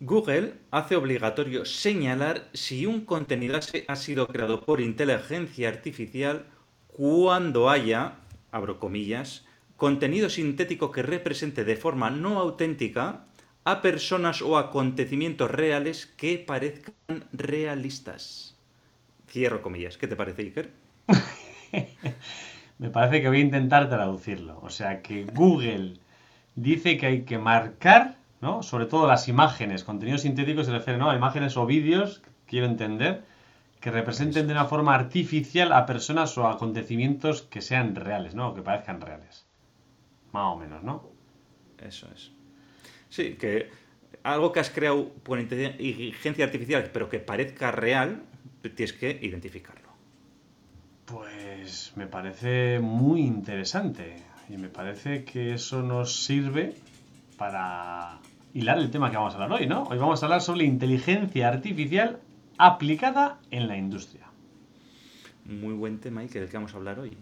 Google hace obligatorio señalar si un contenido ha sido creado por inteligencia artificial cuando haya, abro comillas, contenido sintético que represente de forma no auténtica a personas o acontecimientos reales que parezcan realistas. Cierro comillas. ¿Qué te parece, Iker? Me parece que voy a intentar traducirlo. O sea, que Google dice que hay que marcar, ¿no? Sobre todo las imágenes, contenido sintético se refiere, ¿no? A imágenes o vídeos, quiero entender, que representen de una forma artificial a personas o acontecimientos que sean reales, ¿no? O que parezcan reales. Más o menos, ¿no? Eso es. Sí, que algo que has creado por inteligencia artificial, pero que parezca real, tienes que identificarlo. Pues me parece muy interesante y me parece que eso nos sirve para hilar el tema que vamos a hablar hoy, ¿no? Hoy vamos a hablar sobre inteligencia artificial aplicada en la industria. Muy buen tema y que del que vamos a hablar hoy.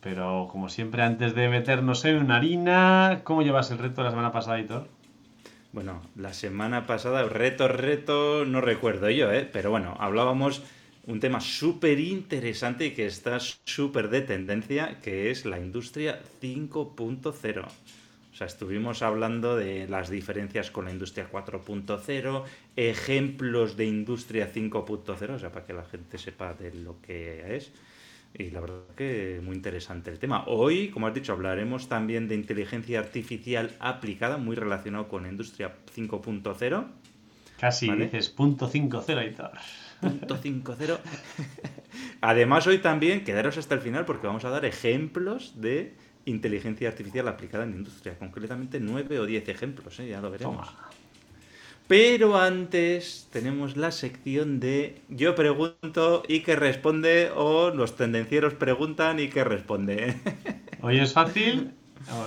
Pero como siempre, antes de meternos en una harina, ¿cómo llevas el reto de la semana pasada, Hitor? Bueno, la semana pasada, reto, reto, no recuerdo yo, ¿eh? Pero bueno, hablábamos un tema súper interesante y que está súper de tendencia, que es la industria 5.0. O sea, estuvimos hablando de las diferencias con la industria 4.0, ejemplos de industria 5.0, o sea, para que la gente sepa de lo que es. Y la verdad que muy interesante el tema. Hoy, como has dicho, hablaremos también de inteligencia artificial aplicada, muy relacionado con la industria 5.0. Casi dices punto 5.0 y tal. Punto 5.0. Además, hoy también quedaros hasta el final porque vamos a dar ejemplos de inteligencia artificial aplicada en la industria. Concretamente, nueve o diez ejemplos, ¿eh? ya lo veremos. Pero antes tenemos la sección de yo pregunto y que responde o los tendencieros preguntan y que responde. Hoy es fácil.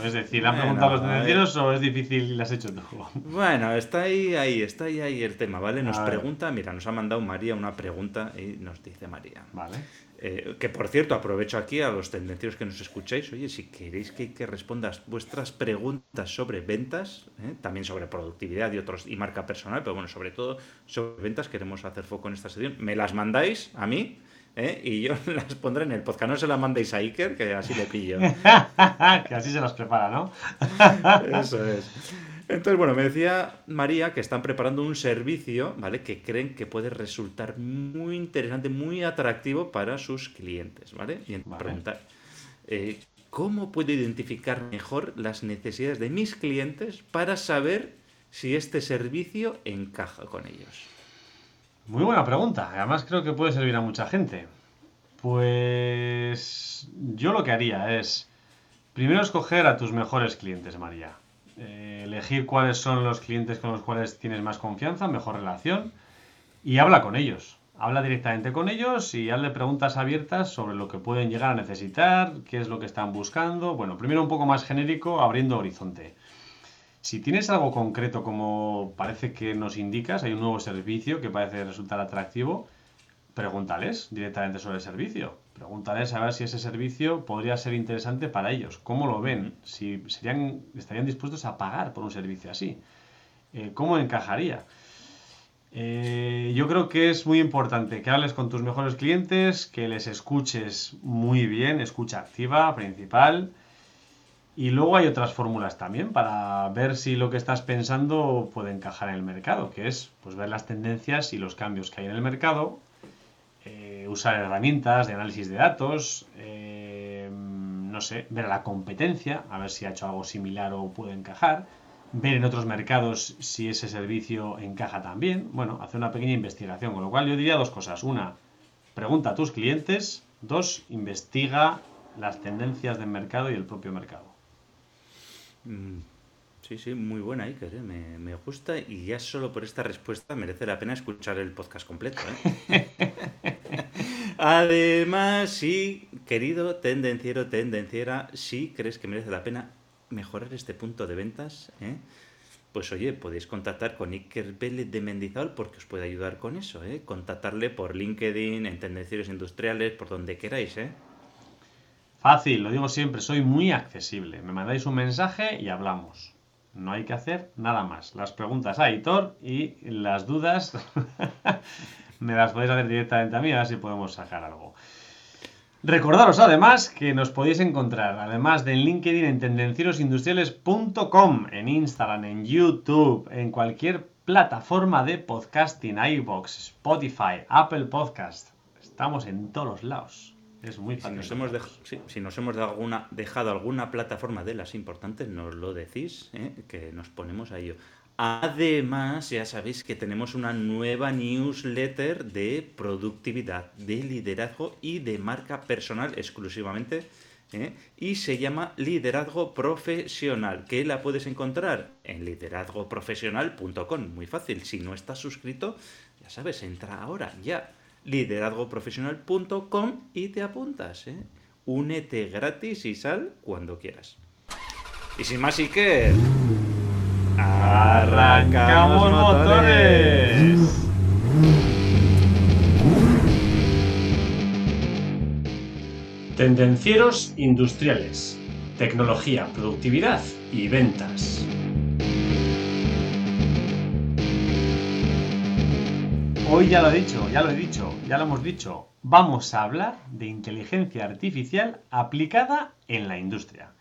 Es decir, ¿han preguntado los tendencieros o es difícil y lo has hecho tú? Bueno, está ahí, ahí, está ahí, ahí el tema, ¿vale? Nos pregunta, mira, nos ha mandado María una pregunta y nos dice María. Vale. Eh, que por cierto, aprovecho aquí a los tendencieros que nos escucháis. Oye, si queréis que, que respondas vuestras preguntas sobre ventas, eh, también sobre productividad y otros y marca personal, pero bueno, sobre todo sobre ventas, queremos hacer foco en esta sesión. Me las mandáis a mí eh, y yo las pondré en el podcast. No se las mandéis a Iker, que así le pillo. que así se las prepara, ¿no? Eso es. Entonces, bueno, me decía María que están preparando un servicio, ¿vale? Que creen que puede resultar muy interesante, muy atractivo para sus clientes, ¿vale? Y preguntar, eh, ¿cómo puedo identificar mejor las necesidades de mis clientes para saber si este servicio encaja con ellos? Muy buena pregunta. Además creo que puede servir a mucha gente. Pues yo lo que haría es primero escoger a tus mejores clientes, María. Eh, elegir cuáles son los clientes con los cuales tienes más confianza, mejor relación y habla con ellos. Habla directamente con ellos y hazle preguntas abiertas sobre lo que pueden llegar a necesitar, qué es lo que están buscando. Bueno, primero un poco más genérico, abriendo horizonte. Si tienes algo concreto como parece que nos indicas, hay un nuevo servicio que parece resultar atractivo, pregúntales directamente sobre el servicio. Pregúntales a ver si ese servicio podría ser interesante para ellos. ¿Cómo lo ven? Si serían, estarían dispuestos a pagar por un servicio así. Eh, ¿Cómo encajaría? Eh, yo creo que es muy importante que hables con tus mejores clientes, que les escuches muy bien, escucha activa, principal. Y luego hay otras fórmulas también para ver si lo que estás pensando puede encajar en el mercado, que es pues, ver las tendencias y los cambios que hay en el mercado, usar herramientas de análisis de datos, eh, no sé, ver la competencia, a ver si ha hecho algo similar o puede encajar, ver en otros mercados si ese servicio encaja también, bueno, hacer una pequeña investigación, con lo cual yo diría dos cosas. Una, pregunta a tus clientes, dos, investiga las tendencias del mercado y el propio mercado. Mm, Sí, sí, muy buena, Iker, ¿eh? me, gusta y ya solo por esta respuesta merece la pena escuchar el podcast completo. ¿eh? Además, sí, querido tendenciero, tendenciera, si crees que merece la pena mejorar este punto de ventas, ¿eh? pues oye, podéis contactar con Iker Vélez de Mendizábal porque os puede ayudar con eso, ¿eh? Contactarle por LinkedIn, en Tendencieros Industriales, por donde queráis, ¿eh? Fácil, lo digo siempre, soy muy accesible. Me mandáis un mensaje y hablamos. No hay que hacer nada más. Las preguntas a Aitor y las dudas me las podéis hacer directamente a mí, a ver si podemos sacar algo. Recordaros además que nos podéis encontrar, además de en LinkedIn, en tendencierosindustriales.com, en Instagram, en YouTube, en cualquier plataforma de podcasting, iBox, Spotify, Apple Podcast. Estamos en todos lados. Es muy fácil. Si nos hemos, si nos hemos alguna, dejado alguna plataforma de las importantes, nos lo decís, ¿eh? que nos ponemos a ello. Además, ya sabéis que tenemos una nueva newsletter de productividad, de liderazgo y de marca personal exclusivamente. ¿eh? Y se llama Liderazgo Profesional, que la puedes encontrar en liderazgoprofesional.com. Muy fácil, si no estás suscrito, ya sabes, entra ahora ya liderazgoprofesional.com y te apuntas. ¿eh? Únete gratis y sal cuando quieras. Y sin más, y que... ¡Arrancamos motores! Tendencieros industriales, tecnología, productividad y ventas. Hoy ya lo he dicho, ya lo he dicho, ya lo hemos dicho. Vamos a hablar de inteligencia artificial aplicada en la industria.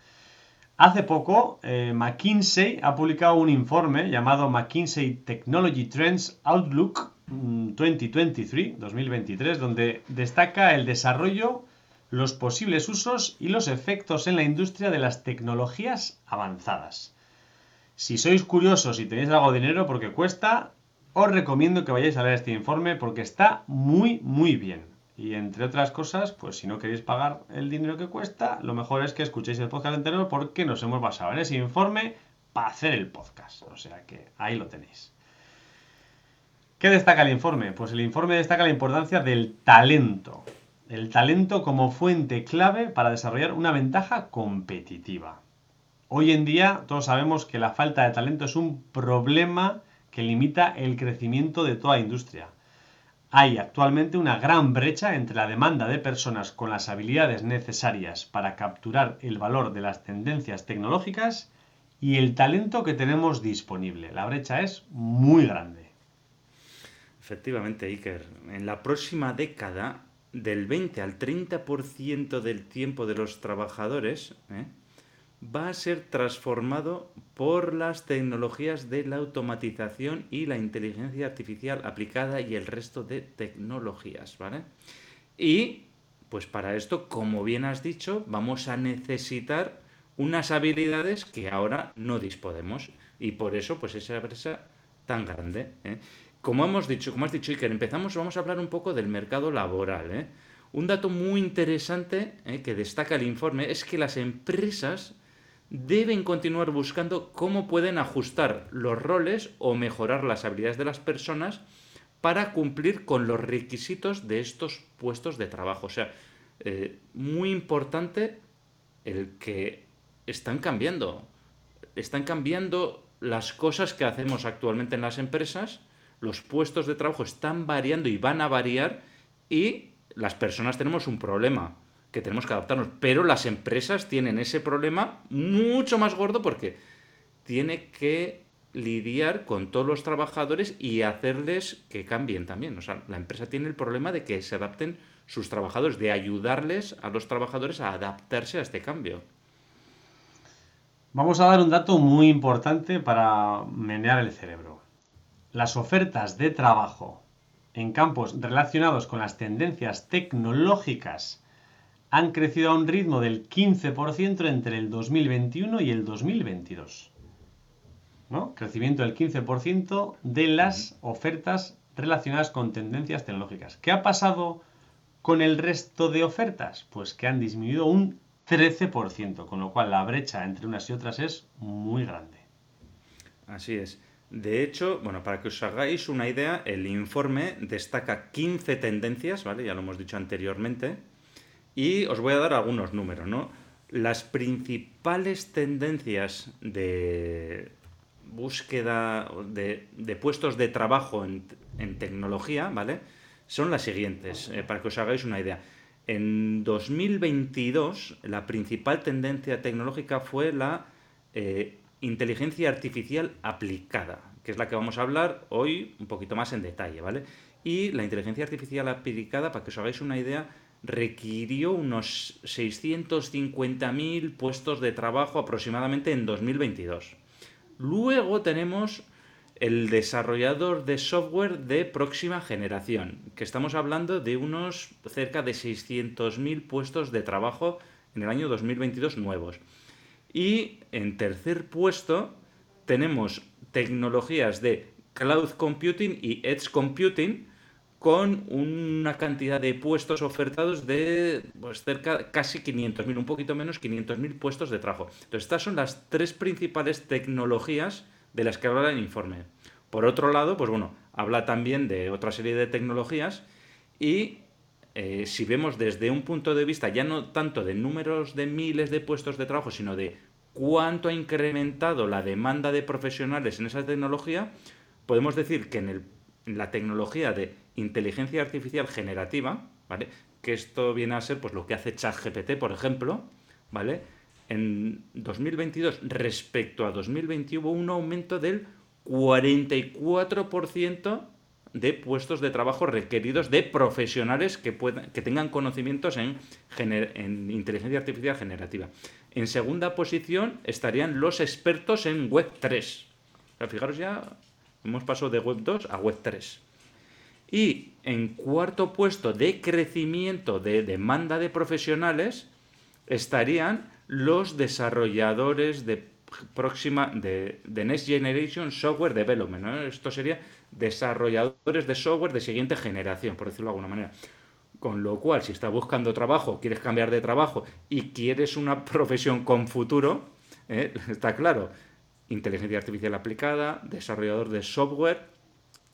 Hace poco, eh, McKinsey ha publicado un informe llamado McKinsey Technology Trends Outlook 2023, mm, 2023, donde destaca el desarrollo, los posibles usos y los efectos en la industria de las tecnologías avanzadas. Si sois curiosos y tenéis algo de dinero porque cuesta, os recomiendo que vayáis a leer este informe porque está muy, muy bien. Y entre otras cosas, pues si no queréis pagar el dinero que cuesta, lo mejor es que escuchéis el podcast entero porque nos hemos basado en ese informe para hacer el podcast. O sea que ahí lo tenéis. ¿Qué destaca el informe? Pues el informe destaca la importancia del talento. El talento como fuente clave para desarrollar una ventaja competitiva. Hoy en día todos sabemos que la falta de talento es un problema que limita el crecimiento de toda industria. Hay actualmente una gran brecha entre la demanda de personas con las habilidades necesarias para capturar el valor de las tendencias tecnológicas y el talento que tenemos disponible. La brecha es muy grande. Efectivamente, Iker. En la próxima década, del 20 al 30% del tiempo de los trabajadores ¿eh? Va a ser transformado por las tecnologías de la automatización y la inteligencia artificial aplicada y el resto de tecnologías, ¿vale? Y pues para esto, como bien has dicho, vamos a necesitar unas habilidades que ahora no disponemos y por eso pues esa empresa tan grande. ¿eh? Como hemos dicho, como has dicho Iker, empezamos, vamos a hablar un poco del mercado laboral. ¿eh? Un dato muy interesante ¿eh? que destaca el informe es que las empresas deben continuar buscando cómo pueden ajustar los roles o mejorar las habilidades de las personas para cumplir con los requisitos de estos puestos de trabajo. O sea, eh, muy importante el que están cambiando. Están cambiando las cosas que hacemos actualmente en las empresas, los puestos de trabajo están variando y van a variar y las personas tenemos un problema que tenemos que adaptarnos. Pero las empresas tienen ese problema mucho más gordo porque tiene que lidiar con todos los trabajadores y hacerles que cambien también. O sea, la empresa tiene el problema de que se adapten sus trabajadores, de ayudarles a los trabajadores a adaptarse a este cambio. Vamos a dar un dato muy importante para menear el cerebro. Las ofertas de trabajo en campos relacionados con las tendencias tecnológicas han crecido a un ritmo del 15% entre el 2021 y el 2022. ¿no? Crecimiento del 15% de las ofertas relacionadas con tendencias tecnológicas. ¿Qué ha pasado con el resto de ofertas? Pues que han disminuido un 13%, con lo cual la brecha entre unas y otras es muy grande. Así es. De hecho, bueno, para que os hagáis una idea, el informe destaca 15 tendencias, ¿vale? Ya lo hemos dicho anteriormente, y os voy a dar algunos números, ¿no? Las principales tendencias de búsqueda de, puestos de trabajo en, tecnología, ¿vale? Son las siguientes, eh, para que os hagáis una idea. En 2022, la principal tendencia tecnológica fue la eh, inteligencia artificial aplicada, que es la que vamos a hablar hoy un poquito más en detalle, ¿vale? Y la inteligencia artificial aplicada, para que os hagáis una idea, requirió unos 650.000 puestos de trabajo aproximadamente en 2022. Luego tenemos el desarrollador de software de próxima generación, que estamos hablando de unos cerca de 600.000 puestos de trabajo en el año 2022 nuevos. Y en tercer puesto tenemos tecnologías de cloud computing y edge computing con una cantidad de puestos ofertados de pues, cerca casi 500.000, un poquito menos 500.000 puestos de trabajo. Entonces, estas son las tres principales tecnologías de las que habla el informe. Por otro lado, pues bueno, habla también de otra serie de tecnologías y eh, si vemos desde un punto de vista ya no tanto de números de miles de puestos de trabajo, sino de cuánto ha incrementado la demanda de profesionales en esa tecnología, podemos decir que en, el, la tecnología de inteligencia artificial generativa, ¿vale? Que esto viene a ser pues lo que hace ChatGPT, por ejemplo, ¿vale? en 2022 respecto a 2020 hubo un aumento del 44% de puestos de trabajo requeridos de profesionales que, puedan, que tengan conocimientos en, en inteligencia artificial generativa. En segunda posición estarían los expertos en Web 3. fijaros ya, hemos pasado de Web 2 a Web 3. Y en cuarto puesto de crecimiento de demanda de profesionales estarían los desarrolladores de próxima de, Next Generation Software Development. Esto sería desarrolladores de software de siguiente generación, por decirlo de alguna manera. Con lo cual, si estás buscando trabajo, quieres cambiar de trabajo y quieres una profesión con futuro, ¿eh? está claro, inteligencia artificial aplicada, desarrollador de software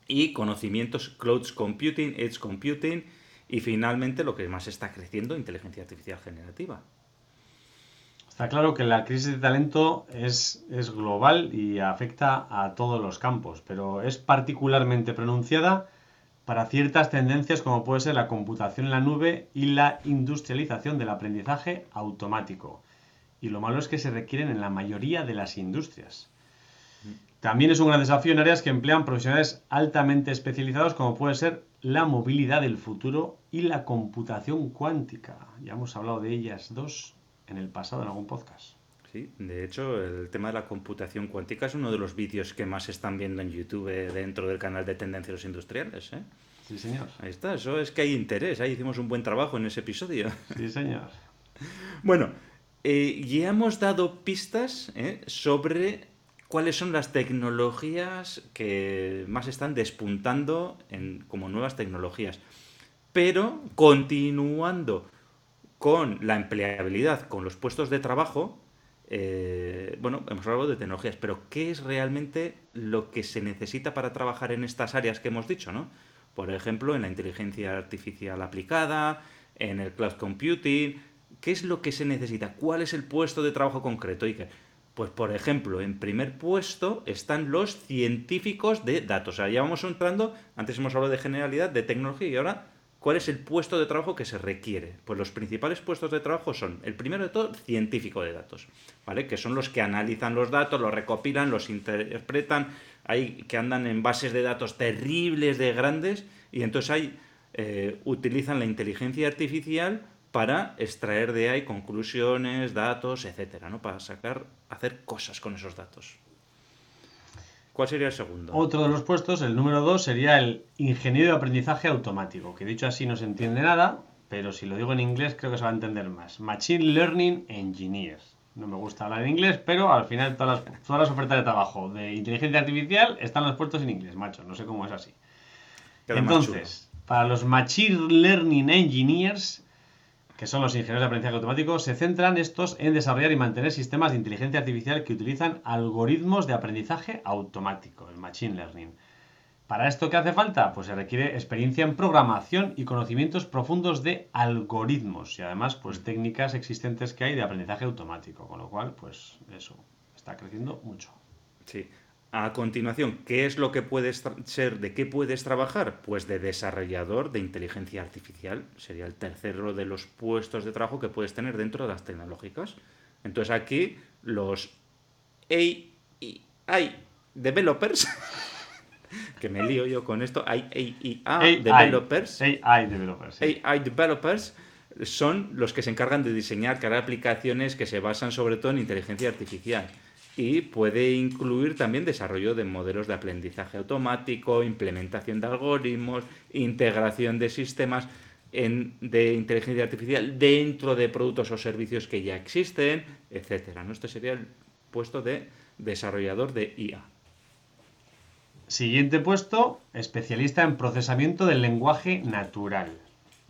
y conocimientos cloud computing, edge computing y finalmente lo que más está creciendo, inteligencia artificial generativa. Está claro que la crisis de talento es, es, global y afecta a todos los campos, pero es particularmente pronunciada para ciertas tendencias como puede ser la computación en la nube y la industrialización del aprendizaje automático. Y lo malo es que se requieren en la mayoría de las industrias. También es un gran desafío en áreas que emplean profesionales altamente especializados como puede ser la movilidad del futuro y la computación cuántica. Ya hemos hablado de ellas dos en el pasado en algún podcast. Sí, de hecho, el tema de la computación cuántica es uno de los vídeos que más están viendo en YouTube eh, dentro del canal de Tendencias Industriales. ¿eh? Sí, señor. Ahí está, eso es que hay interés, ahí hicimos un buen trabajo en ese episodio. Sí, señor. bueno, eh, ya hemos dado pistas ¿eh? sobre cuáles son las tecnologías que más están despuntando en, como nuevas tecnologías. Pero continuando con la empleabilidad, con los puestos de trabajo, eh, bueno, hemos hablado de tecnologías, pero ¿qué es realmente lo que se necesita para trabajar en estas áreas que hemos dicho, no? Por ejemplo, en la inteligencia artificial aplicada, en el cloud computing, ¿qué es lo que se necesita? ¿Cuál es el puesto de trabajo concreto? Pues, por ejemplo, en primer puesto están los científicos de datos. Ya vamos entrando, antes hemos hablado de generalidad, de tecnología y ahora ¿Cuál es el puesto de trabajo que se requiere? Pues los principales puestos de trabajo son, el primero de todo, científico de datos, ¿vale? Que son los que analizan los datos, los recopilan, los interpretan, hay que andan en bases de datos terribles, de grandes, y entonces ahí eh, utilizan la inteligencia artificial para extraer de ahí conclusiones, datos, etcétera, ¿no? Para sacar, hacer cosas con esos datos. ¿Cuál sería el segundo? Otro de los puestos, el número dos, sería el ingeniero de aprendizaje automático, que dicho así no se entiende nada, pero si lo digo en inglés creo que se va a entender más. Machine Learning Engineer. No me gusta hablar en inglés, pero al final todas las, todas las ofertas de trabajo de inteligencia artificial están los puestos en inglés, macho. No sé cómo es así. Entonces, para los Machine Learning Engineers que son los ingenieros de aprendizaje automático, se centran estos en desarrollar y mantener sistemas de inteligencia artificial que utilizan algoritmos de aprendizaje automático, el Machine Learning. ¿Para esto qué hace falta? Pues se requiere experiencia en programación y conocimientos profundos de algoritmos y además pues mm. técnicas existentes que hay de aprendizaje automático, con lo cual pues eso está creciendo mucho. Sí, a continuación, ¿qué es lo que puedes ser? ¿De qué puedes trabajar? Pues de desarrollador de inteligencia artificial. Sería el tercero de los puestos de trabajo que puedes tener dentro de las tecnológicas. Entonces aquí los AI developers, que me lío yo con esto, AI, AI developers, AI developers. sí. AI developers son los que se encargan de diseñar, crear aplicaciones que se basan sobre todo en inteligencia artificial. Y puede incluir también desarrollo de modelos de aprendizaje automático, implementación de algoritmos, integración de sistemas de inteligencia artificial dentro de productos o servicios que ya existen, etcétera. ¿no? Este sería el puesto de desarrollador de IA. Siguiente puesto, especialista en procesamiento del lenguaje natural.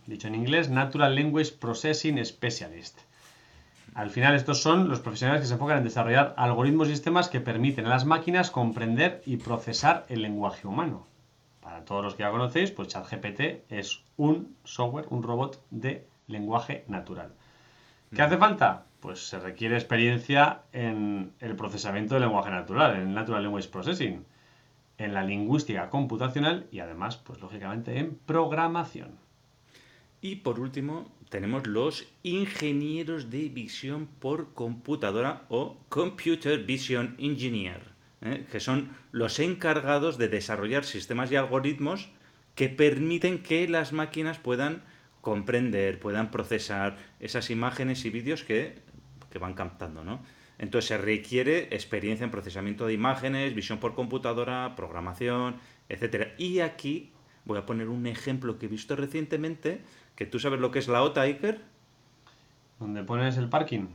Dicho en inglés, Natural Language Processing Specialist. Al final, estos son los profesionales que se enfocan en desarrollar algoritmos y sistemas que permiten a las máquinas comprender y procesar el lenguaje humano. Para todos los que ya conocéis, pues ChatGPT es un software, un robot de lenguaje natural. ¿Qué hace falta? Pues se requiere experiencia en el procesamiento del lenguaje natural, en el Natural Language Processing, en la lingüística computacional y además, pues lógicamente, en programación. Y por último, tenemos los ingenieros de visión por computadora o Computer Vision Engineer, ¿eh? que son los encargados de desarrollar sistemas y algoritmos que permiten que las máquinas puedan comprender, puedan procesar esas imágenes y vídeos que, que van captando, ¿no? Entonces se requiere experiencia en procesamiento de imágenes, visión por computadora, programación, etcétera. Y aquí voy a poner un ejemplo que he visto recientemente, que tú sabes lo que es la OTA, Iker. Donde pones el parking.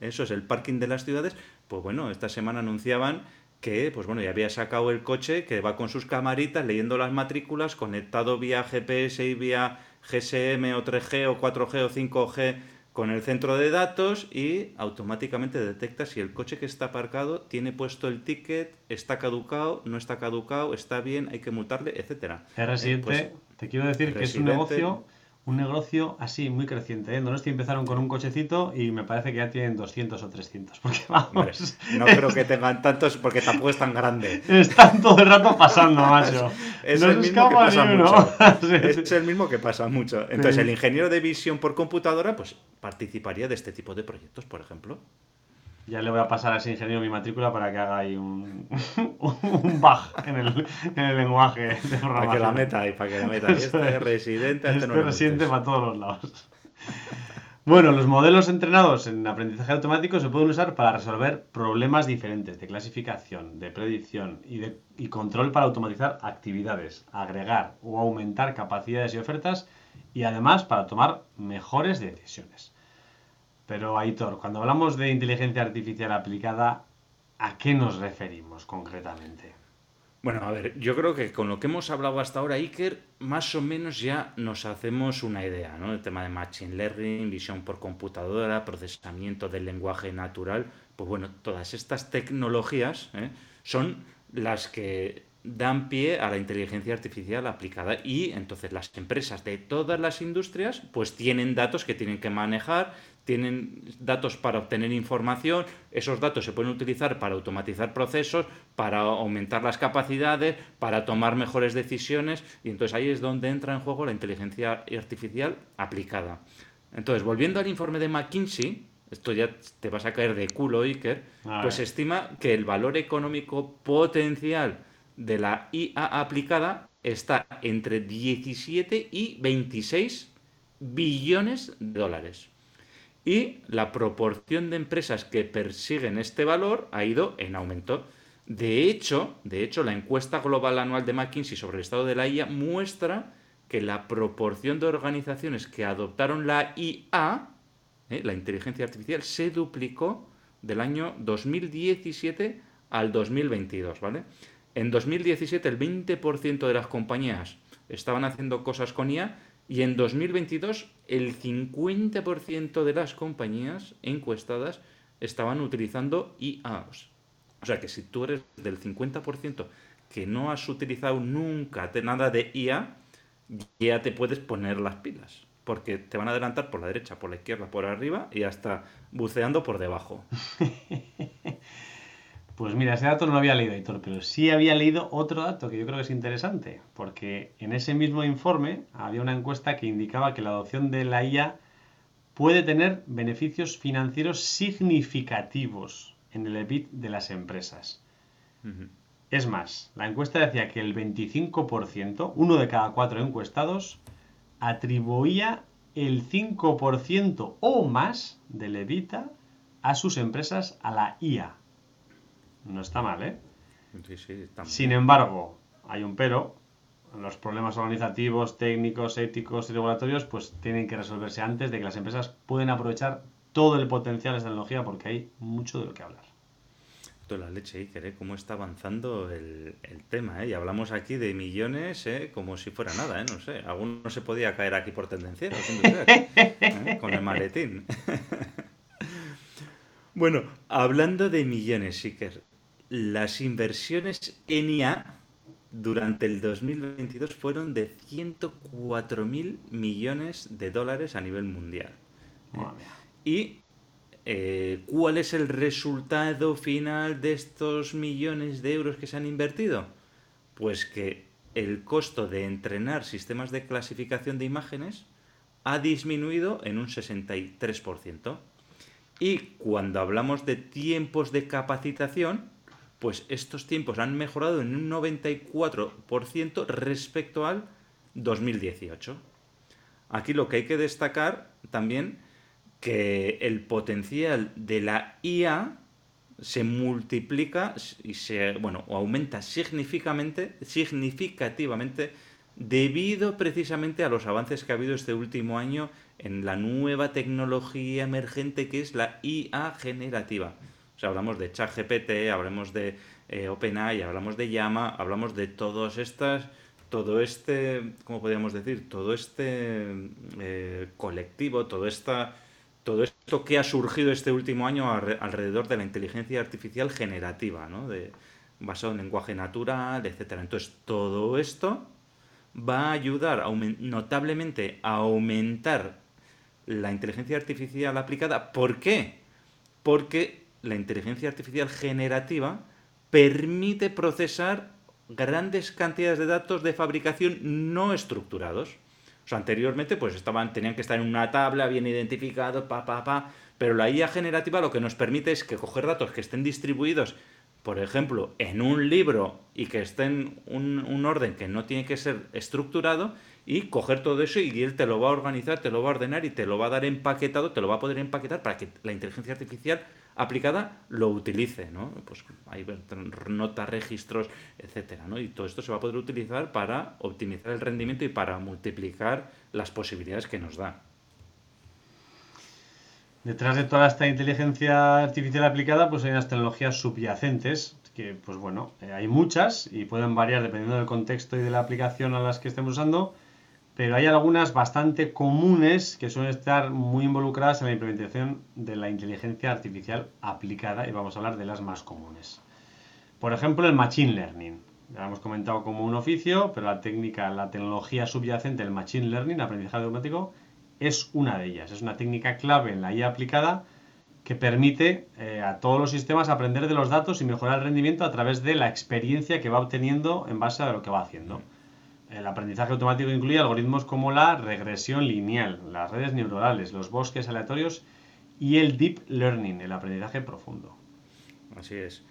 Eso es el parking de las ciudades. Pues bueno, esta semana anunciaban que, pues bueno, ya había sacado el coche que va con sus camaritas leyendo las matrículas, conectado vía GPS y vía GSM o 3G o 4G o 5G con el centro de datos y automáticamente detecta si el coche que está aparcado tiene puesto el ticket, está caducado, no está caducado, está bien, hay que multarle, etcétera. Es residente, pues, te quiero decir que es un residente- negocio, un negocio así muy creciente. ¿eh? Donosti empezaron con un cochecito y me parece que ya tienen 200 o 300. Porque Hombre, vamos, no creo que tengan tantos porque tampoco es tan grande. están todo el rato pasando, macho. Es no el mismo que pasa mucho. Sí, Es el mismo que pasa mucho. Entonces, Sí. el ingeniero de visión por computadora, pues participaría de este tipo de proyectos, por ejemplo. Ya le voy a pasar a ese ingeniero mi matrícula para que haga ahí un, un bug en el, en el lenguaje de Para programación. que la meta ahí, para que la meta. Este es. residente, este Este no residente para todos los lados. Bueno, los modelos entrenados en aprendizaje automático se pueden usar para resolver problemas diferentes de clasificación, de predicción y, de, y control para automatizar actividades, agregar o aumentar capacidades y ofertas y además para tomar mejores decisiones. Pero Aitor, cuando hablamos de inteligencia artificial aplicada, ¿a qué nos referimos concretamente? Bueno, a ver, yo creo que con lo que hemos hablado hasta ahora, Iker, más o menos ya nos hacemos una idea, ¿no? El tema de Machine Learning, visión por computadora, procesamiento del lenguaje natural. Pues bueno, todas estas tecnologías ¿eh? son las que dan pie a la inteligencia artificial aplicada y entonces las empresas de todas las industrias pues tienen datos que tienen que manejar, tienen datos para obtener información, esos datos se pueden utilizar para automatizar procesos, para aumentar las capacidades, para tomar mejores decisiones y entonces ahí es donde entra en juego la inteligencia artificial aplicada. Entonces, volviendo al informe de McKinsey, esto ya te vas a caer de culo, Iker, A pues se ver. estima que el valor económico potencial de la IA aplicada está entre 17 y 26 billones de dólares. Y la proporción de empresas que persiguen este valor ha ido en aumento. De hecho, de hecho, la encuesta global anual de McKinsey sobre el estado de la IA muestra que la proporción de organizaciones que adoptaron la IA, ¿eh? la inteligencia artificial, se duplicó del año 2017 al 2022, ¿vale? En 2017 el 20% de las compañías estaban haciendo cosas con IA y en 2022 el 50% de las compañías encuestadas estaban utilizando IA. O sea que si tú eres del 50% que no has utilizado nunca nada de IA, ya te puedes poner las pilas. Porque te van a adelantar por la derecha, por la izquierda, por arriba y hasta buceando por debajo. Pues mira, ese dato no lo había leído, Héctor, pero sí había leído otro dato que yo creo que es interesante, porque en ese mismo informe había una encuesta que indicaba que la adopción de la IA puede tener beneficios financieros significativos en el EBIT de las empresas. Es más, la encuesta decía que el 25%, uno de cada cuatro encuestados, atribuía el 5% o más del EBITDA a sus empresas a la IA. No está mal, ¿eh? Sí, sí, está mal. Sin embargo, hay un pero. Los problemas organizativos, técnicos, éticos y regulatorios pues tienen que resolverse antes de que las empresas puedan aprovechar todo el potencial de esta tecnología porque hay mucho de lo que hablar. Toda la leche, Iker, ¿eh? Cómo está avanzando el, el tema, ¿eh? Y hablamos aquí de millones, ¿eh? Como si fuera nada, ¿eh? No sé, alguno se podía caer aquí por tendenciero, ¿eh? Con el maletín. Bueno, hablando de millones, Iker, las inversiones en IA durante el 2022 fueron de 104.000 millones de dólares a nivel mundial. Madre. ¿Y eh, cuál es el resultado final de estos millones de euros que se han invertido? Pues que el costo de entrenar sistemas de clasificación de imágenes ha disminuido en un 63%. Y cuando hablamos de tiempos de capacitación, pues estos tiempos han mejorado en un 94% respecto al 2018. Aquí lo que hay que destacar también que el potencial de la IA se multiplica y se bueno o aumenta significativamente debido precisamente a los avances que ha habido este último año en la nueva tecnología emergente que es la IA generativa. Hablamos de ChatGPT, hablamos de eh, OpenAI, hablamos de Llama, hablamos de todas estas, todo este, ¿cómo podríamos decir? Todo este eh, colectivo, todo esta, todo esto que ha surgido este último año alre- alrededor de la inteligencia artificial generativa, ¿no? De, basado en lenguaje natural, etcétera. Entonces, todo esto va a ayudar notablemente a aumentar la inteligencia artificial aplicada. ¿Por qué? Porque la inteligencia artificial generativa permite procesar grandes cantidades de datos de fabricación no estructurados. O sea, anteriormente pues estaban, tenían que estar en una tabla bien identificados, pa, pa, pa, pero la IA generativa lo que nos permite es que coger datos que estén distribuidos, por ejemplo, en un libro y que estén un, un orden que no tiene que ser estructurado y coger todo eso y él te lo va a organizar, te lo va a ordenar y te lo va a dar empaquetado, te lo va a poder empaquetar para que la inteligencia artificial aplicada lo utilice, ¿no? Pues hay notas, registros, etcétera, ¿no? Y todo esto se va a poder utilizar para optimizar el rendimiento y para multiplicar las posibilidades que nos da. Detrás de toda esta inteligencia artificial aplicada, pues hay unas tecnologías subyacentes, que pues bueno, eh, hay muchas y pueden variar dependiendo del contexto y de la aplicación a las que estemos usando, pero hay algunas bastante comunes que suelen estar muy involucradas en la implementación de la inteligencia artificial aplicada y vamos a hablar de las más comunes. Por ejemplo, el Machine Learning. Ya hemos comentado como un oficio, pero la técnica, la tecnología subyacente del Machine Learning, aprendizaje automático, es una de ellas. Es una técnica clave en la IA aplicada que permite eh, a todos los sistemas aprender de los datos y mejorar el rendimiento a través de la experiencia que va obteniendo en base a lo que va haciendo. El aprendizaje automático incluye algoritmos como la regresión lineal, las redes neuronales, los bosques aleatorios y el deep learning, el aprendizaje profundo. Así es.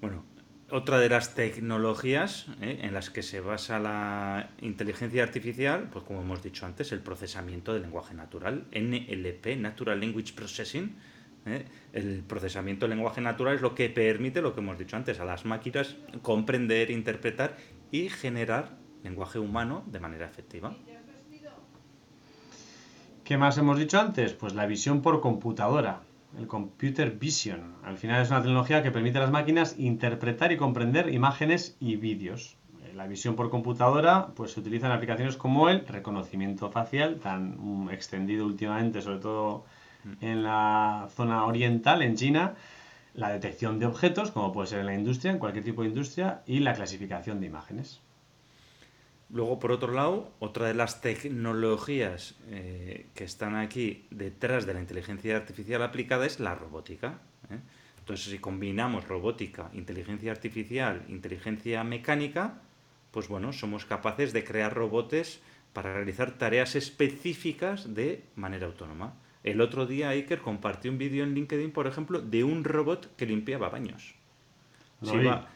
Bueno, otra de las tecnologías ¿eh? en las que se basa la inteligencia artificial, pues como hemos dicho antes, el procesamiento del lenguaje natural, NLP, Natural Language Processing. ¿eh? El procesamiento del lenguaje natural es lo que permite, lo que hemos dicho antes, a las máquinas comprender, interpretar y generar lenguaje humano de manera efectiva. ¿Qué más hemos dicho antes? Pues la visión por computadora, el computer vision. Al final es una tecnología que permite a las máquinas interpretar y comprender imágenes y vídeos. Eh, La visión por computadora pues se utiliza en aplicaciones como el reconocimiento facial, tan mm, extendido últimamente, sobre todo en la zona oriental, en China, la detección de objetos, como puede ser en la industria, en cualquier tipo de industria, y la clasificación de imágenes. Luego, por otro lado, otra de las tecnologías eh, que están aquí detrás de la inteligencia artificial aplicada es la robótica. ¿eh? Entonces, si combinamos robótica, inteligencia artificial, inteligencia mecánica, pues bueno, somos capaces de crear robots para realizar tareas específicas de manera autónoma. El otro día Iker compartió un vídeo en LinkedIn, por ejemplo, de un robot que limpiaba baños. Lo,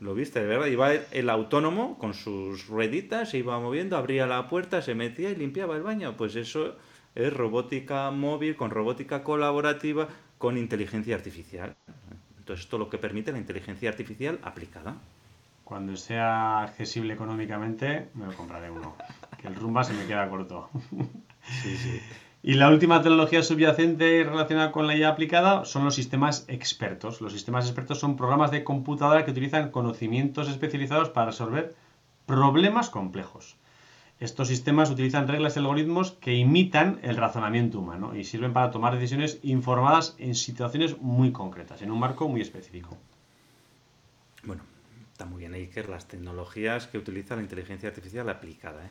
lo viste, de verdad. Iba el autónomo con sus rueditas, se iba moviendo, abría la puerta, se metía y limpiaba el baño. Pues eso es robótica móvil, con robótica colaborativa, con inteligencia artificial. Entonces, esto lo que permite la inteligencia artificial aplicada. Cuando sea accesible económicamente, me lo compraré uno. Que el rumba se me queda corto. Sí, sí. Y la última tecnología subyacente relacionada con la IA aplicada son los sistemas expertos. Los sistemas expertos son programas de computadora que utilizan conocimientos especializados para resolver problemas complejos. Estos sistemas utilizan reglas y algoritmos que imitan el razonamiento humano y sirven para tomar decisiones informadas en situaciones muy concretas, en un marco muy específico. Bueno, está muy bien, Iker, las tecnologías que utiliza la inteligencia artificial aplicada. ¿eh?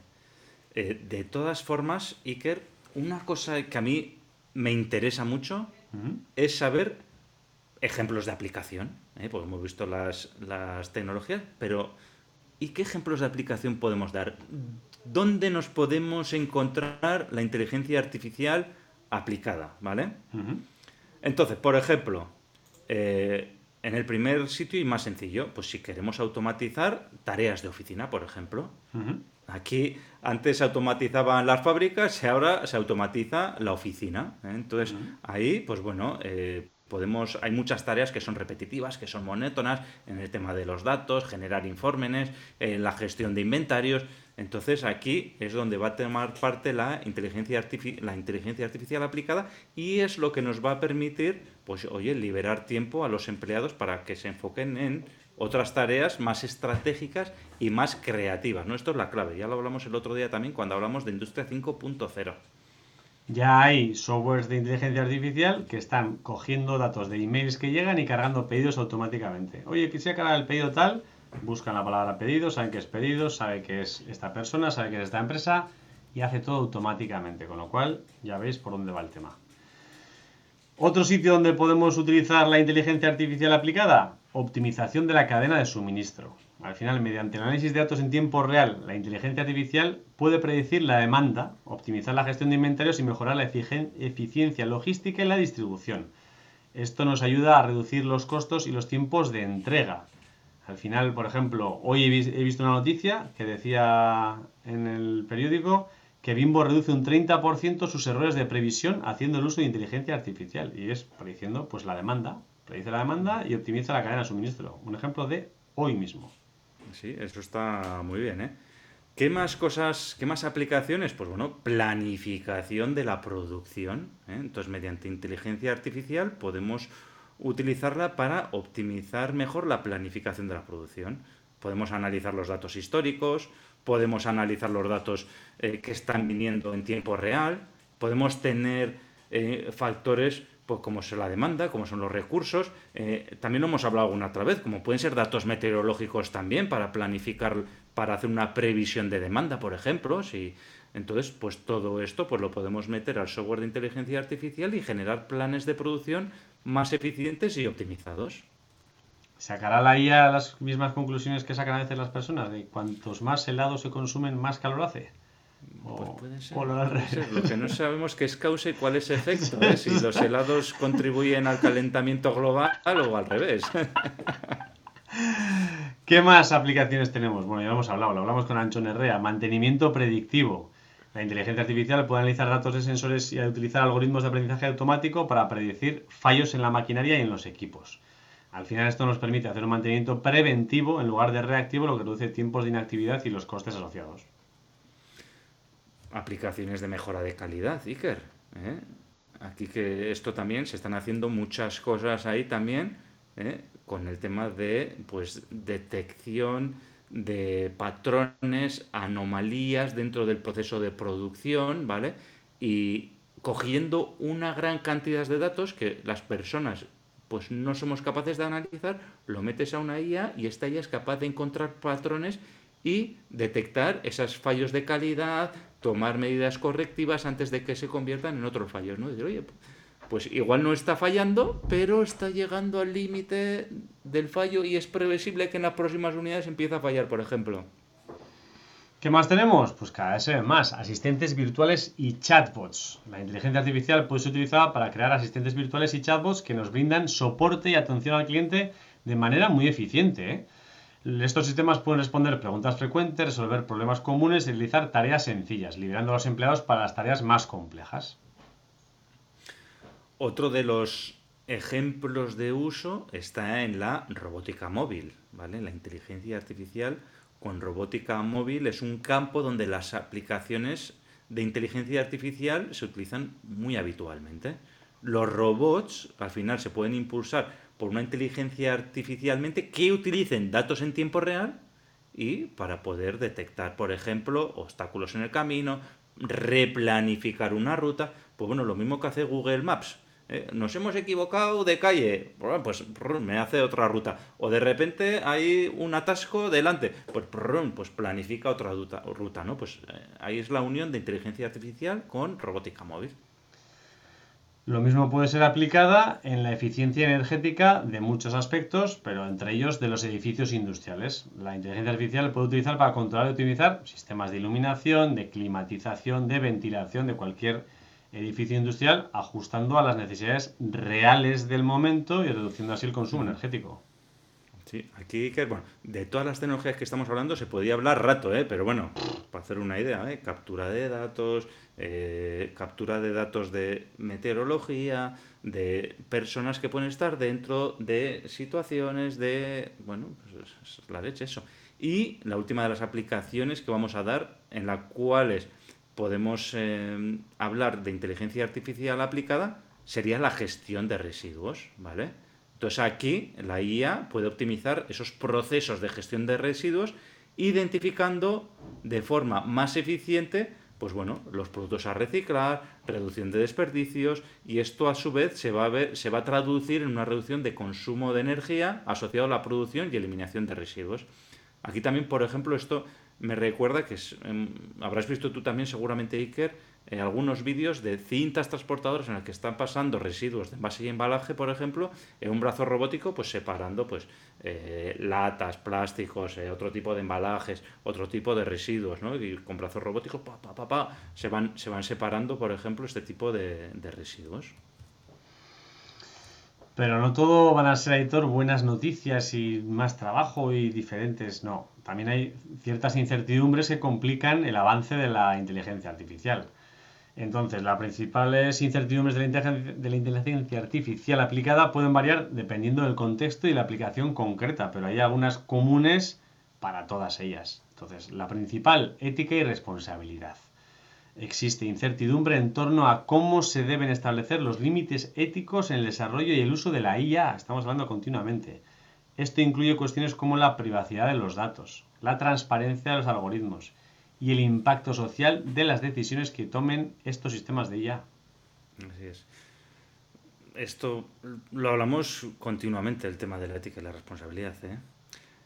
Eh, de todas formas, Iker, una cosa que a mí me interesa mucho es saber ejemplos de aplicación. ¿eh? Porque hemos visto las, las tecnologías, pero ¿y qué ejemplos de aplicación podemos dar? ¿Dónde nos podemos encontrar la inteligencia artificial aplicada? ¿Vale? Entonces, por ejemplo, eh, en el primer sitio y más sencillo, pues si queremos automatizar tareas de oficina, por ejemplo. Aquí antes se automatizaban las fábricas y ahora se automatiza la oficina. ¿eh? Entonces, ahí, pues bueno, eh, podemos, hay muchas tareas que son repetitivas, que son monótonas en el tema de los datos, generar informes, en la gestión de inventarios. Entonces aquí es donde va a tomar parte la inteligencia, la inteligencia artificial aplicada y es lo que nos va a permitir, pues oye, liberar tiempo a los empleados para que se enfoquen en otras tareas más estratégicas y más creativas. ¿no? Esto es la clave. Ya lo hablamos el otro día también cuando hablamos de Industria 5.0. Ya hay softwares de inteligencia artificial que están cogiendo datos de emails que llegan y cargando pedidos automáticamente. Oye, quisiera cargar el pedido tal, buscan la palabra pedido, saben que es pedido, sabe que es esta persona, sabe que es esta empresa y hace todo automáticamente, con lo cual ya veis por dónde va el tema. Otro sitio donde podemos utilizar la inteligencia artificial aplicada, optimización de la cadena de suministro. Al final, mediante el análisis de datos en tiempo real, la inteligencia artificial puede predecir la demanda, optimizar la gestión de inventarios y mejorar la eficiencia logística y la distribución. Esto nos ayuda a reducir los costos y los tiempos de entrega. Al final, por ejemplo, hoy he visto una noticia que decía en el periódico que Bimbo reduce un 30% sus errores de previsión haciendo el uso de inteligencia artificial y es prediciendo pues la demanda, predice la demanda y optimiza la cadena de suministro. Un ejemplo de hoy mismo. Sí, eso está muy bien, ¿eh? ¿Qué más cosas, qué más aplicaciones? Pues bueno, planificación de la producción. ¿eh? Entonces, mediante inteligencia artificial podemos utilizarla para optimizar mejor la planificación de la producción. Podemos analizar los datos históricos, podemos analizar los datos eh, que están viniendo en tiempo real, podemos tener eh, factores pues, como es la demanda, como son los recursos. Eh, también lo hemos hablado alguna otra vez, como pueden ser datos meteorológicos también para planificar, para hacer una previsión de demanda, por ejemplo. Si, entonces, pues todo esto pues, lo podemos meter al software de inteligencia artificial y generar planes de producción más eficientes y optimizados. ¿Sacará la IA las mismas conclusiones que sacan a veces las personas? De cuantos más helados se consumen, más calor hace. Pues puede ser, lo, que no sabemos qué es causa y cuál es efecto. ¿eh? Si los helados contribuyen al calentamiento global o al revés. ¿Qué más aplicaciones tenemos? Bueno, ya lo hemos hablado, lo hablamos con Ancho Herrea. Mantenimiento predictivo. La inteligencia artificial puede analizar datos de sensores y utilizar algoritmos de aprendizaje automático para predecir fallos en la maquinaria y en los equipos. Al final esto nos permite hacer un mantenimiento preventivo en lugar de reactivo, lo que reduce tiempos de inactividad y los costes asociados. Aplicaciones de mejora de calidad, Iker. ¿eh? Aquí que esto también se están haciendo muchas cosas ahí también ¿eh? con el tema de pues detección de patrones, anomalías dentro del proceso de producción, ¿vale? Y cogiendo una gran cantidad de datos que las personas pues no somos capaces de analizar, lo metes a una IA y esta IA es capaz de encontrar patrones y detectar esos fallos de calidad, tomar medidas correctivas antes de que se conviertan en otros fallos, ¿no? Decir, oye, pues igual no está fallando, pero está llegando al límite del fallo y es previsible que en las próximas unidades empiece a fallar, por ejemplo. ¿Qué más tenemos? Pues cada vez se ven más asistentes virtuales y chatbots. La inteligencia artificial puede ser utilizada para crear asistentes virtuales y chatbots que nos brindan soporte y atención al cliente de manera muy eficiente. ¿eh? Estos sistemas pueden responder preguntas frecuentes, resolver problemas comunes y realizar tareas sencillas, liberando a los empleados para las tareas más complejas. Otro de los ejemplos de uso está en la robótica móvil, ¿vale? La inteligencia artificial con robótica móvil es un campo donde las aplicaciones de inteligencia artificial se utilizan muy habitualmente. Los robots al final se pueden impulsar por una inteligencia artificialmente que utilicen datos en tiempo real y para poder detectar, por ejemplo, obstáculos en el camino, replanificar una ruta, pues bueno, lo mismo que hace Google Maps. Eh, nos hemos equivocado de calle, pues me hace otra ruta. O de repente hay un atasco delante, pues, pues planifica otra ruta, ¿no? Pues eh, ahí es la unión de inteligencia artificial con robótica móvil. Lo mismo puede ser aplicada en la eficiencia energética de muchos aspectos, pero entre ellos de los edificios industriales. La inteligencia artificial puede utilizar para controlar y optimizar sistemas de iluminación, de climatización, de ventilación de cualquier edificio industrial, ajustando a las necesidades reales del momento y reduciendo así el consumo energético. Sí, aquí que, bueno, de todas las tecnologías que estamos hablando se podía hablar rato, ¿eh? pero bueno, para hacer una idea, ¿eh? captura de datos, eh, captura de datos de meteorología, de personas que pueden estar dentro de situaciones de, bueno, pues es la leche eso. Y la última de las aplicaciones que vamos a dar, en las cuales podemos eh, hablar de inteligencia artificial aplicada, sería la gestión de residuos, ¿vale? Entonces aquí la IA puede optimizar esos procesos de gestión de residuos identificando de forma más eficiente pues bueno, los productos a reciclar, reducción de desperdicios y esto a su vez se va a ver, se va a traducir en una reducción de consumo de energía asociado a la producción y eliminación de residuos. Aquí también, por ejemplo, esto me recuerda que em, habrás visto tú también seguramente Iker eh, algunos vídeos de cintas transportadoras en las que están pasando residuos de envase y embalaje, por ejemplo, en un brazo robótico, pues separando pues eh, latas, plásticos, eh, otro tipo de embalajes, otro tipo de residuos, ¿no? Y con brazos robóticos, pa, pa, pa, pa, se van, se van separando, por ejemplo, este tipo de, de residuos. Pero no todo van a ser, editor, buenas noticias y más trabajo y diferentes, no. También hay ciertas incertidumbres que complican el avance de la inteligencia artificial. Entonces, las principales incertidumbres de la, inteligencia, artificial aplicada pueden variar dependiendo del contexto y la aplicación concreta, pero hay algunas comunes para todas ellas. Entonces, la principal, ética y responsabilidad. Existe incertidumbre en torno a cómo se deben establecer los límites éticos en el desarrollo y el uso de la IA. Estamos hablando continuamente. Esto incluye cuestiones como la privacidad de los datos, la transparencia de los algoritmos y el impacto social de las decisiones que tomen estos sistemas de IA. Así es. Esto lo hablamos continuamente, el tema de la ética y la responsabilidad. ¿eh?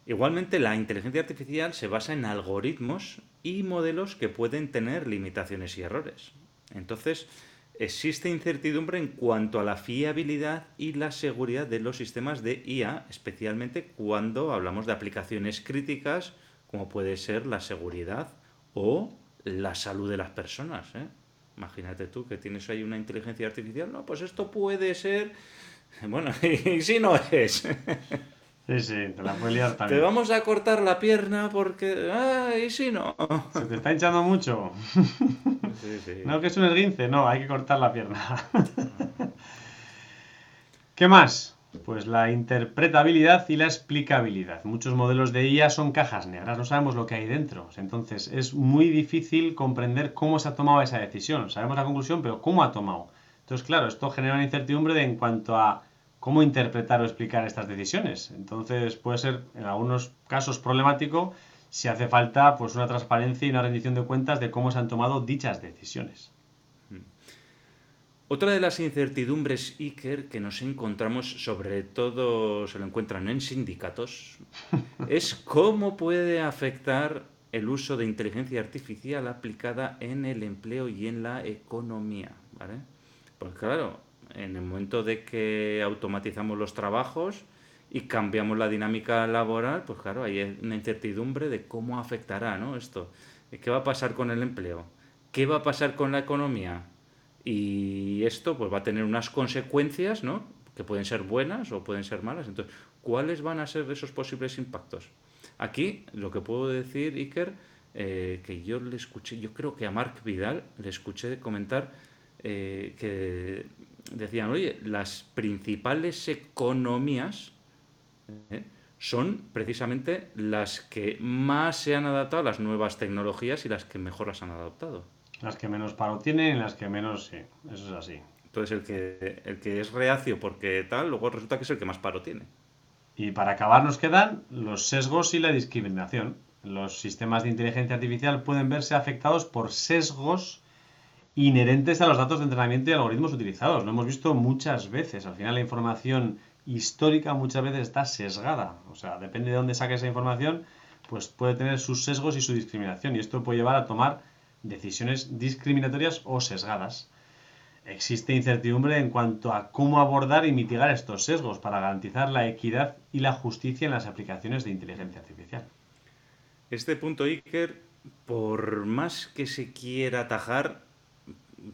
Igualmente, la inteligencia artificial se basa en algoritmos y modelos que pueden tener limitaciones y errores. Entonces, existe incertidumbre en cuanto a la fiabilidad y la seguridad de los sistemas de IA, especialmente cuando hablamos de aplicaciones críticas, como puede ser la seguridad o la salud de las personas. ¿eh? Imagínate tú que tienes ahí una inteligencia artificial, no, pues esto puede ser, bueno, y si no es. Sí, sí, te la puedes liar también. Te vamos a cortar la pierna porque, ah, y si no. Se te está hinchando mucho. No, que es un esguince, no, hay que cortar la pierna. ¿Qué más? Pues la interpretabilidad y la explicabilidad. Muchos modelos de IA son cajas negras, no sabemos lo que hay dentro. Entonces es muy difícil comprender cómo se ha tomado esa decisión. Sabemos la conclusión, pero ¿cómo ha tomado? Entonces, claro, esto genera una incertidumbre en cuanto a cómo interpretar o explicar estas decisiones. Entonces puede ser en algunos casos problemático si hace falta pues una transparencia y una rendición de cuentas de cómo se han tomado dichas decisiones. Otra de las incertidumbres, Iker, que nos encontramos, sobre todo se lo encuentran en sindicatos, es cómo puede afectar el uso de inteligencia artificial aplicada en el empleo y en la economía. ¿vale? Porque claro, en el momento de que automatizamos los trabajos y cambiamos la dinámica laboral, pues claro, hay una incertidumbre de cómo afectará ¿no? esto. ¿Qué va a pasar con el empleo? ¿Qué va a pasar con la economía? Y esto pues va a tener unas consecuencias, ¿no? Que pueden ser buenas o pueden ser malas. Entonces, ¿cuáles van a ser esos posibles impactos? Aquí lo que puedo decir, Iker, eh, que yo le escuché, yo creo que a Marc Vidal le escuché comentar eh, que decían, oye, las principales economías ¿eh? son precisamente las que más se han adaptado a las nuevas tecnologías y las que mejor las han adoptado. Las que menos paro tienen y las que menos, sí, eso es así. Entonces el que, el que es reacio porque tal, luego resulta que es el que más paro tiene. Y para acabar nos quedan los sesgos y la discriminación. Los sistemas de inteligencia artificial pueden verse afectados por sesgos inherentes a los datos de entrenamiento y algoritmos utilizados. Lo hemos visto muchas veces. Al final la información histórica muchas veces está sesgada. O sea, depende de dónde saque esa información, pues puede tener sus sesgos y su discriminación. Y esto puede llevar a tomar decisiones discriminatorias o sesgadas. Existe incertidumbre en cuanto a cómo abordar y mitigar estos sesgos para garantizar la equidad y la justicia en las aplicaciones de inteligencia artificial. Este punto, Iker, por más que se quiera atajar,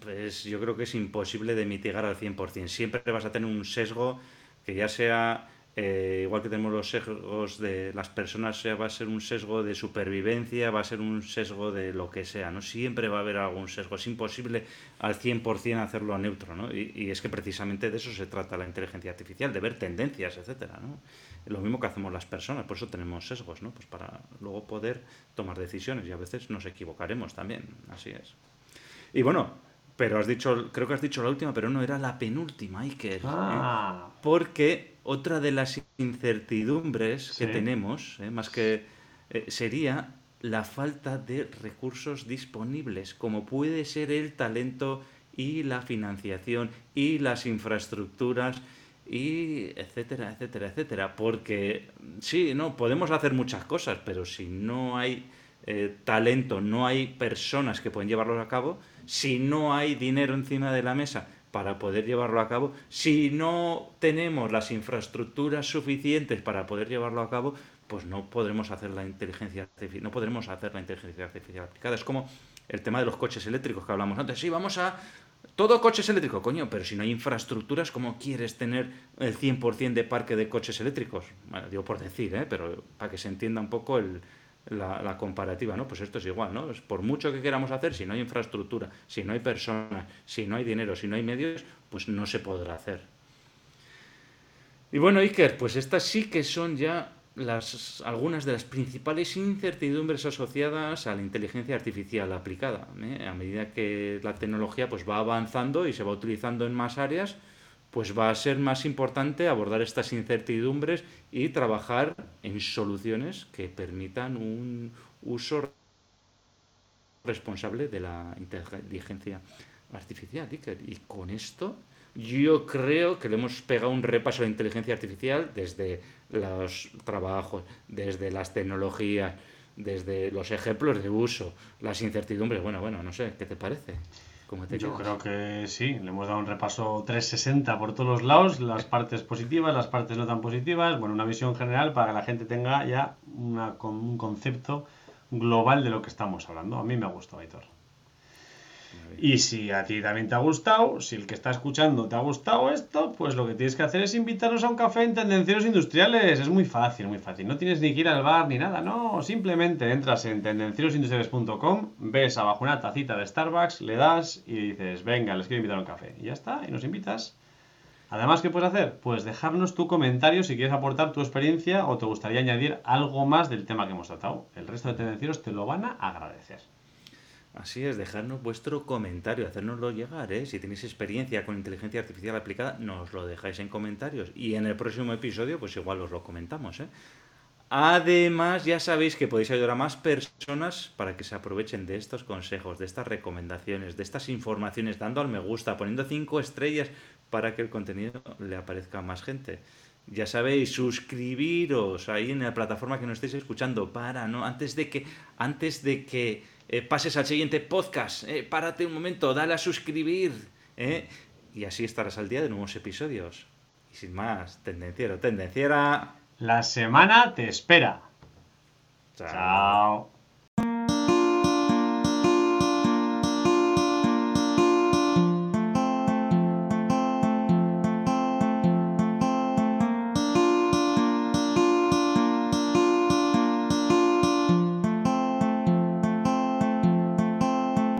pues yo creo que es imposible de mitigar al 100%. Siempre vas a tener un sesgo que ya sea, eh, igual que tenemos los sesgos de las personas, sea, va a ser un sesgo de supervivencia, va a ser un sesgo de lo que sea, ¿no? Siempre va a haber algún sesgo, es imposible al 100% hacerlo neutro, ¿no? Y, y, es que precisamente de eso se trata la inteligencia artificial, de ver tendencias, etcétera, ¿no? Lo mismo que hacemos las personas, por eso tenemos sesgos, ¿no? Pues para luego poder tomar decisiones y a veces nos equivocaremos también, así es. Y bueno, pero has dicho, creo que has dicho la última, pero no era la penúltima, Iker. ¿eh? Ah. Porque otra de las incertidumbres que tenemos, ¿eh? más que eh, sería la falta de recursos disponibles, como puede ser el talento y la financiación y las infraestructuras y etcétera, etcétera, etcétera. Porque sí, no, podemos hacer muchas cosas, pero si no hay talento, no hay personas que pueden llevarlo a cabo, si no hay dinero encima de la mesa para poder llevarlo a cabo, si no tenemos las infraestructuras suficientes para poder llevarlo a cabo, pues no podremos hacer la inteligencia artificial, no podremos hacer la inteligencia artificial aplicada. Es como el tema de los coches eléctricos que hablamos antes. Sí, vamos a todo coches eléctricos, coño, pero si no hay infraestructuras, ¿cómo quieres tener el 100% de parque de coches eléctricos? Bueno, digo por decir, ¿eh? pero para que se entienda un poco el, la, comparativa, ¿no? Pues esto es igual, ¿no? por mucho que queramos hacer, si no hay infraestructura, si no hay personas, si no hay dinero, si no hay medios, pues no se podrá hacer. Y bueno, Iker, pues estas sí que son ya las, algunas de las principales incertidumbres asociadas a la inteligencia artificial aplicada. ¿eh? A medida que la tecnología pues, va avanzando y se va utilizando en más áreas, pues va a ser más importante abordar estas incertidumbres y trabajar en soluciones que permitan un uso responsable de la inteligencia artificial. Y con esto yo creo que le hemos pegado un repaso a la inteligencia artificial desde los trabajos, desde las tecnologías, desde los ejemplos de uso, las incertidumbres. Bueno, bueno, no sé, ¿qué te parece? Yo creo que sí, le hemos dado un repaso 360 por todos los lados, las partes positivas, las partes no tan positivas, bueno, una visión general para que la gente tenga ya una, un concepto global de lo que estamos hablando. A mí me ha gustado, Aitor. Y si a ti también te ha gustado, si el que está escuchando te ha gustado esto, pues lo que tienes que hacer es invitarnos a un café en Tendencieros Industriales. Es muy fácil, muy fácil. No tienes ni que ir al bar ni nada, no. Simplemente entras en tendencierosindustriales.com, ves abajo una tacita de Starbucks, le das y dices, venga, les quiero invitar a un café. Y ya está, y nos invitas. Además, ¿qué puedes hacer? Pues dejarnos tu comentario si quieres aportar tu experiencia o te gustaría añadir algo más del tema que hemos tratado. El resto de tendencieros te lo van a agradecer. Así es, dejarnos vuestro comentario, hacérnoslo llegar, ¿eh? Si tenéis experiencia con inteligencia artificial aplicada, nos lo dejáis en comentarios. Y en el próximo episodio, pues igual os lo comentamos, ¿eh? Además, ya sabéis que podéis ayudar a más personas para que se aprovechen de estos consejos, de estas recomendaciones, de estas informaciones, dando al me gusta, poniendo cinco estrellas para que el contenido le aparezca a más gente. Ya sabéis, suscribiros ahí en la plataforma que nos estéis escuchando para, ¿no? Antes de que, antes de que eh, pases al siguiente podcast, eh, párate un momento, dale a suscribir, eh, y así estarás al día de nuevos episodios. Y sin más, tendenciero, tendenciera. La semana te espera. Chao. Chao.